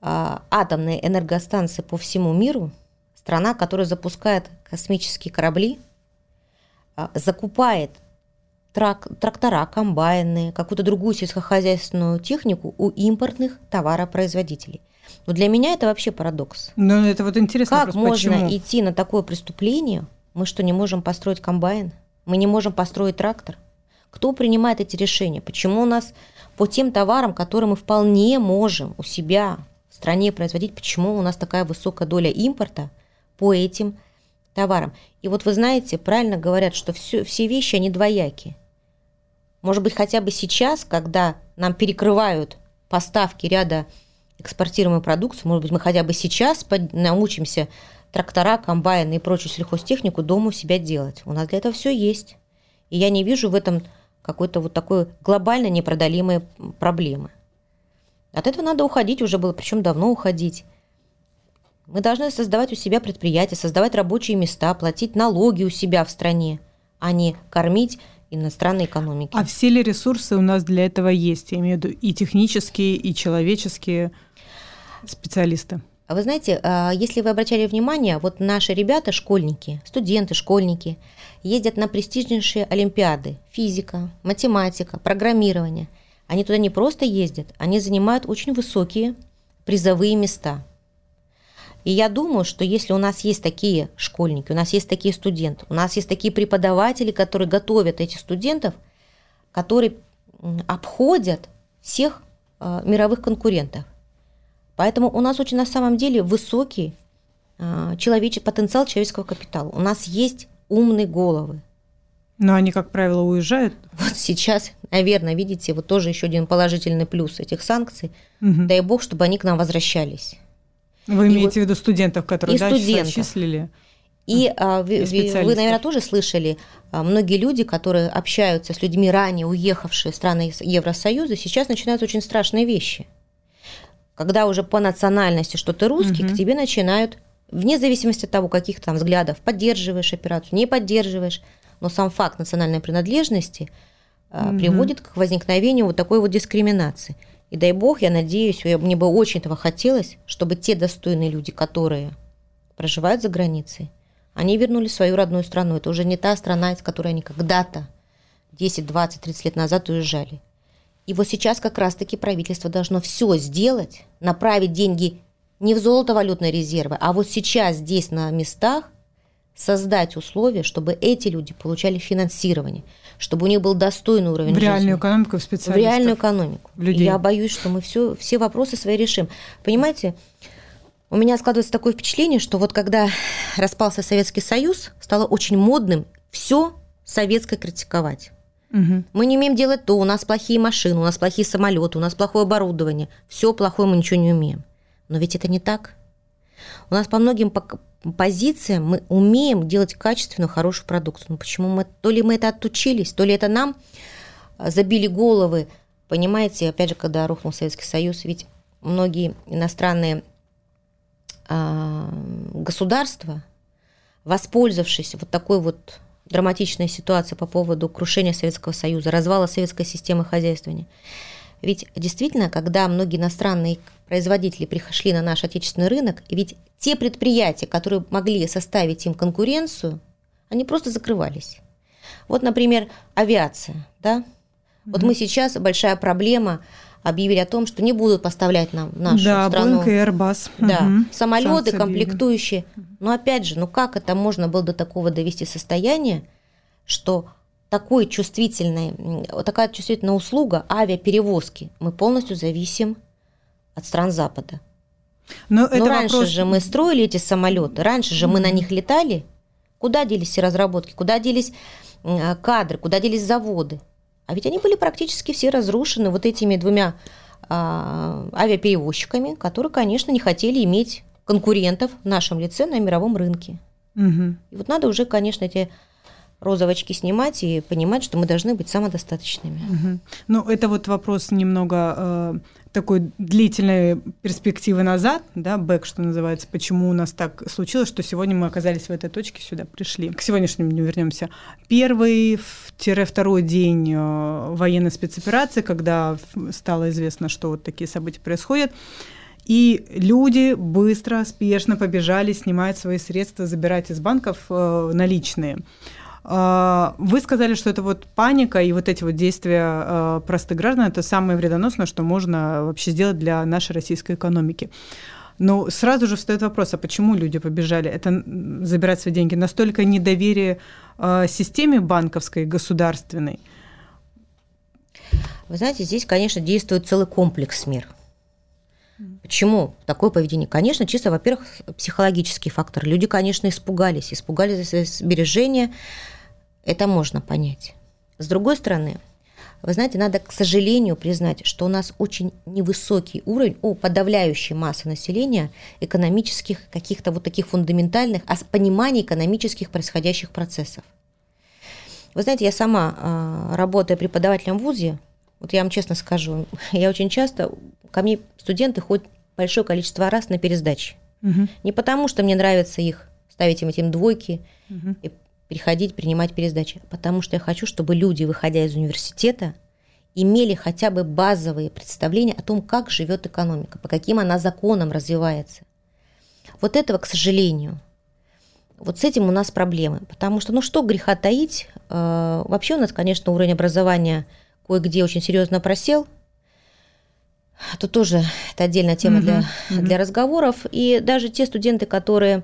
а, атомные энергостанции по всему миру, страна, которая запускает космические корабли, а, закупает трак, трактора, комбайны, какую-то другую сельскохозяйственную технику у импортных товаропроизводителей. Но для меня это вообще парадокс. Но это вот интересно. Как можно почему? идти на такое преступление? Мы что, не можем построить комбайн? Мы не можем построить трактор? Кто принимает эти решения? Почему у нас по тем товарам, которые мы вполне можем у себя в стране производить, почему у нас такая высокая доля импорта по этим товарам? И вот вы знаете, правильно говорят, что все, все вещи, они двояки. Может быть, хотя бы сейчас, когда нам перекрывают поставки ряда экспортируемой продукции, может быть, мы хотя бы сейчас научимся трактора, комбайны и прочую сельхозтехнику дома у себя делать. У нас для этого все есть. И я не вижу в этом какой-то вот такой глобально непродолимой проблемы. От этого надо уходить, уже было, причем давно уходить. Мы должны создавать у себя предприятия, создавать рабочие места, платить налоги у себя в стране. а не кормить иностранной экономики. А все ли ресурсы у нас для этого есть? Я имею в виду и технические, и человеческие специалисты. А вы знаете, а, если вы обращали внимание, вот наши ребята, школьники, студенты, школьники, ездят на престижнейшие олимпиады. Физика, математика, программирование. Они туда не просто ездят, они занимают очень высокие призовые места. И я думаю, что если у нас есть такие школьники, у нас есть такие студенты, у нас есть такие преподаватели, которые готовят этих студентов, которые обходят всех э, мировых конкурентов. Поэтому у нас очень на самом деле высокий э, человеческий потенциал человеческого капитала. У нас есть умные головы. Но они, как правило, уезжают. Вот сейчас, наверное, видите, вот тоже еще один положительный плюс этих санкций. Угу. Дай бог, чтобы они к нам возвращались. Вы имеете вот, в виду студентов, которые дальше студентов. числили? И, а, вы, вы, наверное, тоже слышали, а, многие люди, которые общаются с людьми, ранее уехавшие в страны Евросоюза, сейчас начинают очень страшные вещи. Когда уже по национальности, что ты русский, угу. к тебе начинают, вне зависимости от того, каких там взглядов, поддерживаешь операцию, не поддерживаешь, но сам факт национальной принадлежности угу. приводит к возникновению вот такой вот дискриминации. И дай бог, я надеюсь, мне бы очень этого хотелось, чтобы те достойные люди, которые проживают за границей, они вернулись в свою родную страну. Это уже не та страна, из которой они когда-то 10, 20, 30 лет назад уезжали. И вот сейчас как раз-таки правительство должно все сделать, направить деньги не в золотовалютные резервы, а вот сейчас здесь на местах создать условия, чтобы эти люди получали финансирование, чтобы у них был достойный уровень в жизни. реальную экономику в специалистов. В реальную экономику. Людей. Я боюсь, что мы все, все вопросы свои решим. Понимаете, у меня складывается такое впечатление, что вот когда распался Советский Союз, стало очень модным все советское критиковать. Угу. Мы не умеем делать то, у нас плохие машины, у нас плохие самолеты, у нас плохое оборудование. Все плохое мы ничего не умеем. Но ведь это не так. У нас по многим позициям мы умеем делать качественную, хорошую продукцию. Но почему мы, то ли мы это отучились, то ли это нам а, забили головы. Понимаете, опять же, когда рухнул Советский Союз, ведь многие иностранные э, государства, воспользовавшись вот такой вот драматичной ситуацией по поводу крушения Советского Союза, развала советской системы хозяйствования, ведь действительно, когда многие иностранные производители пришли на наш отечественный рынок, ведь те предприятия, которые могли составить им конкуренцию, они просто закрывались. Вот, например, авиация, да? Вот mm-hmm. мы сейчас большая проблема объявили о том, что не будут поставлять нам нашу да, страну. И Airbus. Да, угу. самолеты, Санкции комплектующие. Но опять же, ну как это можно было до такого довести состояния, что такой чувствительной, такая чувствительная услуга авиаперевозки, мы полностью зависим от стран Запада. Но, Но это раньше вопрос... же мы строили эти самолеты, раньше же мы на них летали. Куда делись все разработки, куда делись кадры, куда делись заводы? А ведь они были практически все разрушены вот этими двумя а, авиаперевозчиками, которые, конечно, не хотели иметь конкурентов в нашем лице на мировом рынке. Угу. И вот надо уже, конечно, эти розовочки снимать и понимать, что мы должны быть самодостаточными. Угу. Ну, это вот вопрос немного э, такой длительной перспективы назад, да, бэк, что называется, почему у нас так случилось, что сегодня мы оказались в этой точке, сюда пришли. К сегодняшнему дню вернемся. Первый-второй день э, военной спецоперации, когда стало известно, что вот такие события происходят, и люди быстро, спешно побежали снимать свои средства, забирать из банков э, наличные. А, вы сказали, что это вот паника и вот эти вот действия а, простых граждан – это самое вредоносное, что можно вообще сделать для нашей российской экономики. Но сразу же встает вопрос, а почему люди побежали? Это забирать свои деньги? Настолько недоверие э, системе банковской, государственной? Вы знаете, здесь, конечно, действует целый комплекс мер. Почему такое поведение? Конечно, чисто, во-первых, психологический фактор. Люди, конечно, испугались. Испугались за свои сбережения, это можно понять. С другой стороны, вы знаете, надо, к сожалению, признать, что у нас очень невысокий уровень у подавляющей массы населения экономических, каких-то вот таких фундаментальных а пониманий экономических происходящих процессов. Вы знаете, я сама, а, работая преподавателем в ВУЗе, вот я вам честно скажу, я очень часто, ко мне студенты ходят большое количество раз на пересдачи. Угу. Не потому, что мне нравится их ставить им этим двойки угу. и приходить, принимать пересдачи? Потому что я хочу, чтобы люди, выходя из университета, имели хотя бы базовые представления о том, как живет экономика, по каким она законам развивается. Вот этого, к сожалению, вот с этим у нас проблемы. Потому что, ну что греха таить, э, вообще у нас, конечно, уровень образования кое-где очень серьезно просел. Тут тоже это отдельная тема для, mm-hmm. для разговоров. И даже те студенты, которые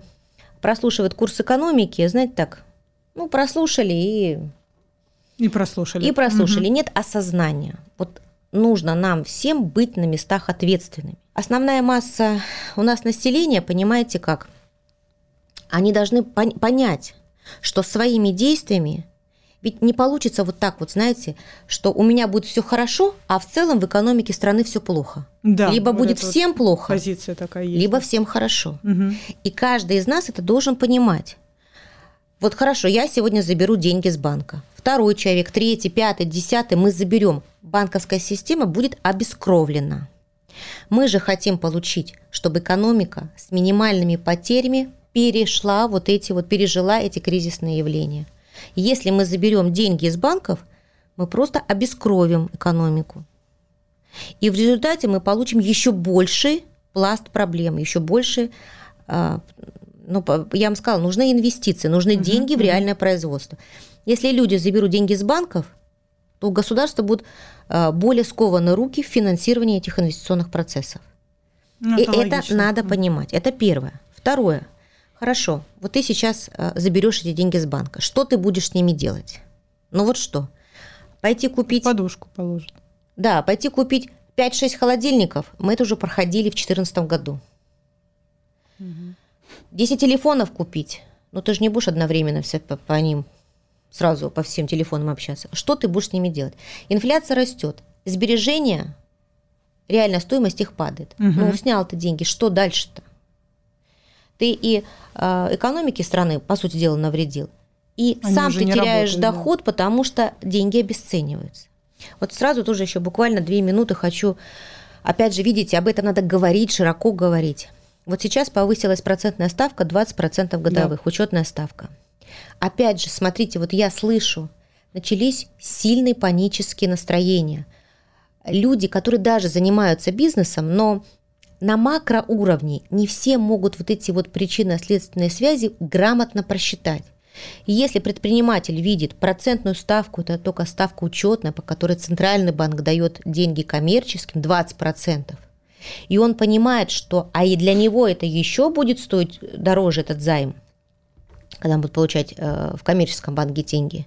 прослушивают курс экономики, знаете, так, ну, прослушали и... И прослушали. И прослушали. Угу. Нет осознания. Вот нужно нам всем быть на местах ответственными. Основная масса у нас населения, понимаете как? Они должны пон- понять, что своими действиями ведь не получится вот так вот, знаете, что у меня будет все хорошо, а в целом в экономике страны все плохо. Да, либо вот будет всем вот плохо, позиция такая есть. либо всем хорошо. Угу. И каждый из нас это должен понимать. Вот хорошо, я сегодня заберу деньги с банка. Второй человек, третий, пятый, десятый мы заберем. Банковская система будет обескровлена. Мы же хотим получить, чтобы экономика с минимальными потерями перешла вот эти вот, пережила эти кризисные явления. Если мы заберем деньги из банков, мы просто обескровим экономику. И в результате мы получим еще больший пласт проблем, еще больше, а, ну, я вам сказала, нужны инвестиции, нужны угу, деньги в реальное производство. Если люди заберут деньги из банков, то у государства будут а, более скованы руки в финансировании этих инвестиционных процессов. Ну, это И логично. это надо понимать. Это первое. Второе. Хорошо, вот ты сейчас э, заберешь эти деньги с банка. Что ты будешь с ними делать? Ну вот что? Пойти купить... Подушку положить. Да, пойти купить 5-6 холодильников. Мы это уже проходили в 2014 году. Угу. 10 телефонов купить. Ну ты же не будешь одновременно все по, по ним сразу по всем телефонам общаться. Что ты будешь с ними делать? Инфляция растет. Сбережения, реальная стоимость их падает. Угу. Ну, снял ты деньги, что дальше-то? ты и э, экономике страны, по сути дела, навредил, и Они сам ты теряешь доход, да. потому что деньги обесцениваются. Вот сразу тоже еще буквально две минуты хочу, опять же, видите, об этом надо говорить, широко говорить. Вот сейчас повысилась процентная ставка 20% годовых, да. учетная ставка. Опять же, смотрите, вот я слышу, начались сильные панические настроения. Люди, которые даже занимаются бизнесом, но на макроуровне не все могут вот эти вот причинно-следственные связи грамотно просчитать. И если предприниматель видит процентную ставку, это только ставка учетная, по которой Центральный банк дает деньги коммерческим, 20%, и он понимает, что а и для него это еще будет стоить дороже этот займ, когда он будет получать э, в коммерческом банке деньги.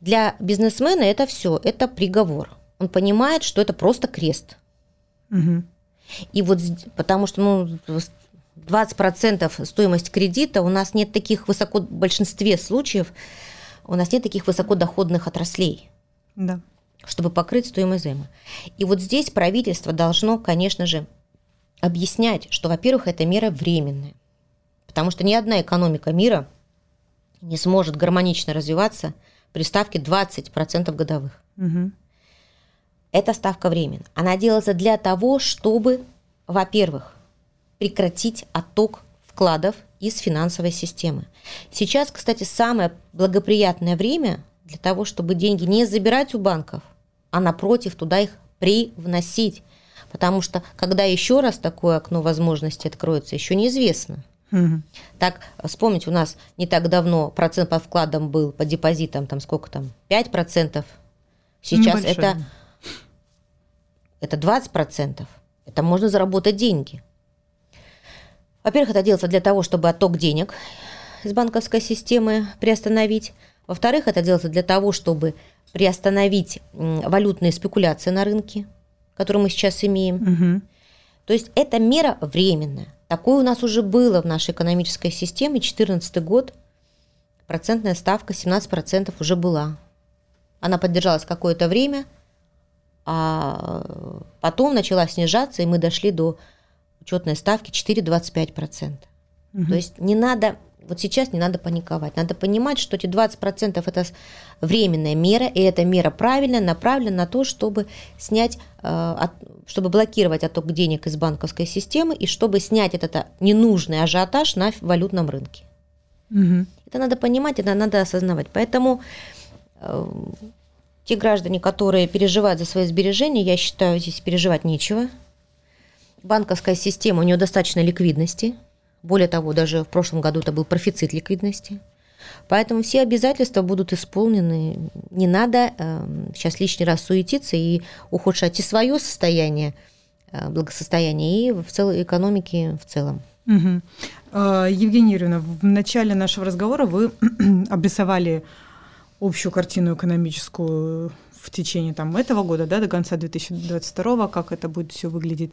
Для бизнесмена это все, это приговор. Он понимает, что это просто крест. Угу. И вот потому что ну, 20% стоимость кредита у нас нет таких высоко, в большинстве случаев, у нас нет таких высокодоходных отраслей. Да. Чтобы покрыть стоимость займа. И вот здесь правительство должно, конечно же, объяснять, что, во-первых, эта мера временная. Потому что ни одна экономика мира не сможет гармонично развиваться при ставке 20% годовых. Угу. Эта ставка временна. Она делается для того, чтобы, во-первых, прекратить отток вкладов из финансовой системы. Сейчас, кстати, самое благоприятное время для того, чтобы деньги не забирать у банков, а напротив туда их привносить. Потому что когда еще раз такое окно возможностей откроется, еще неизвестно. Угу. Так, вспомните, у нас не так давно процент по вкладам был, по депозитам, там сколько там, 5%. Сейчас Небольшой. это это 20%, это можно заработать деньги. Во-первых, это делается для того, чтобы отток денег из банковской системы приостановить. Во-вторых, это делается для того, чтобы приостановить валютные спекуляции на рынке, которые мы сейчас имеем. Угу. То есть это мера временная. Такое у нас уже было в нашей экономической системе. 2014 год процентная ставка 17% уже была. Она поддержалась какое-то время – а потом начала снижаться, и мы дошли до учетной ставки 4,25%. Угу. То есть не надо, вот сейчас не надо паниковать, надо понимать, что эти 20% это временная мера, и эта мера правильная, направлена на то, чтобы снять, э, чтобы блокировать отток денег из банковской системы и чтобы снять этот ненужный ажиотаж на валютном рынке. Угу. Это надо понимать, это надо осознавать. Поэтому э, те граждане, которые переживают за свои сбережения, я считаю, здесь переживать нечего. Банковская система, у нее достаточно ликвидности. Более того, даже в прошлом году это был профицит ликвидности. Поэтому все обязательства будут исполнены. Не надо э, сейчас лишний раз суетиться и ухудшать и свое состояние, э, благосостояние, и в целой экономике в целом. Угу. Евгения Юрьевна, в начале нашего разговора вы обрисовали общую картину экономическую в течение там, этого года, да, до конца 2022, как это будет все выглядеть.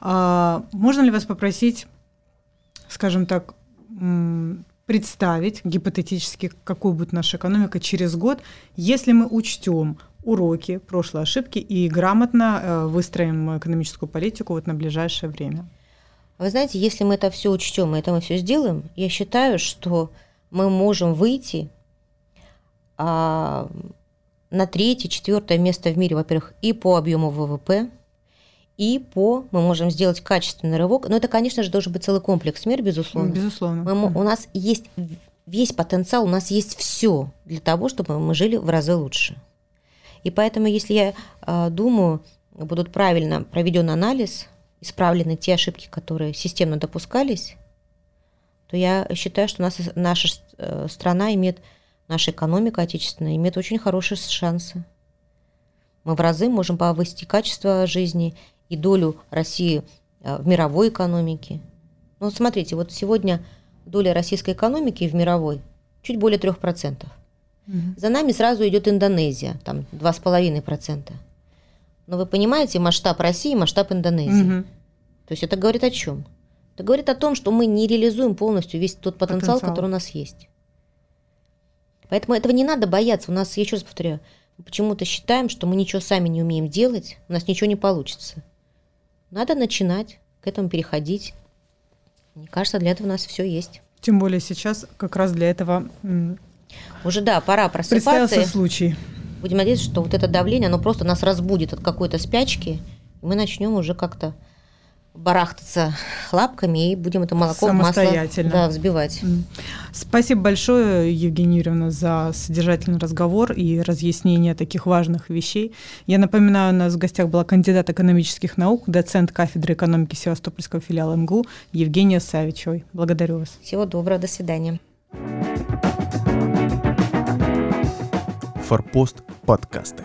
А можно ли вас попросить, скажем так, представить гипотетически, какой будет наша экономика через год, если мы учтем уроки, прошлые ошибки и грамотно э, выстроим экономическую политику вот на ближайшее время? Вы знаете, если мы это все учтем и это мы все сделаем, я считаю, что мы можем выйти а, на третье, четвертое место в мире, во-первых, и по объему ВВП, и по мы можем сделать качественный рывок. Но это, конечно же, должен быть целый комплекс мер, безусловно. Безусловно. Мы, у нас есть весь потенциал, у нас есть все для того, чтобы мы жили в разы лучше. И поэтому, если я э, думаю, будут правильно проведен анализ исправлены те ошибки, которые системно допускались, то я считаю, что нас, наша э, страна имеет, наша экономика отечественная имеет очень хорошие шансы. Мы в разы можем повысить качество жизни и долю России э, в мировой экономике. Ну, вот смотрите, вот сегодня доля российской экономики в мировой чуть более 3%. Угу. За нами сразу идет Индонезия, там 2,5%. Но вы понимаете масштаб России, масштаб Индонезии. Угу. То есть это говорит о чем? Это говорит о том, что мы не реализуем полностью весь тот потенциал, потенциал. который у нас есть. Поэтому этого не надо бояться. У нас, еще раз повторяю, мы почему-то считаем, что мы ничего сами не умеем делать, у нас ничего не получится. Надо начинать, к этому переходить. Мне кажется, для этого у нас все есть. Тем более сейчас как раз для этого уже да, пора просыпаться. Представился случай. Будем надеяться, что вот это давление, оно просто нас разбудит от какой-то спячки, и мы начнем уже как-то барахтаться лапками и будем это молоко в масло да, взбивать. Спасибо большое, Евгения Юрьевна, за содержательный разговор и разъяснение таких важных вещей. Я напоминаю, у нас в гостях была кандидат экономических наук, доцент кафедры экономики Севастопольского филиала МГУ Евгения Савичевой. Благодарю вас. Всего доброго, до свидания. Форпост подкасты.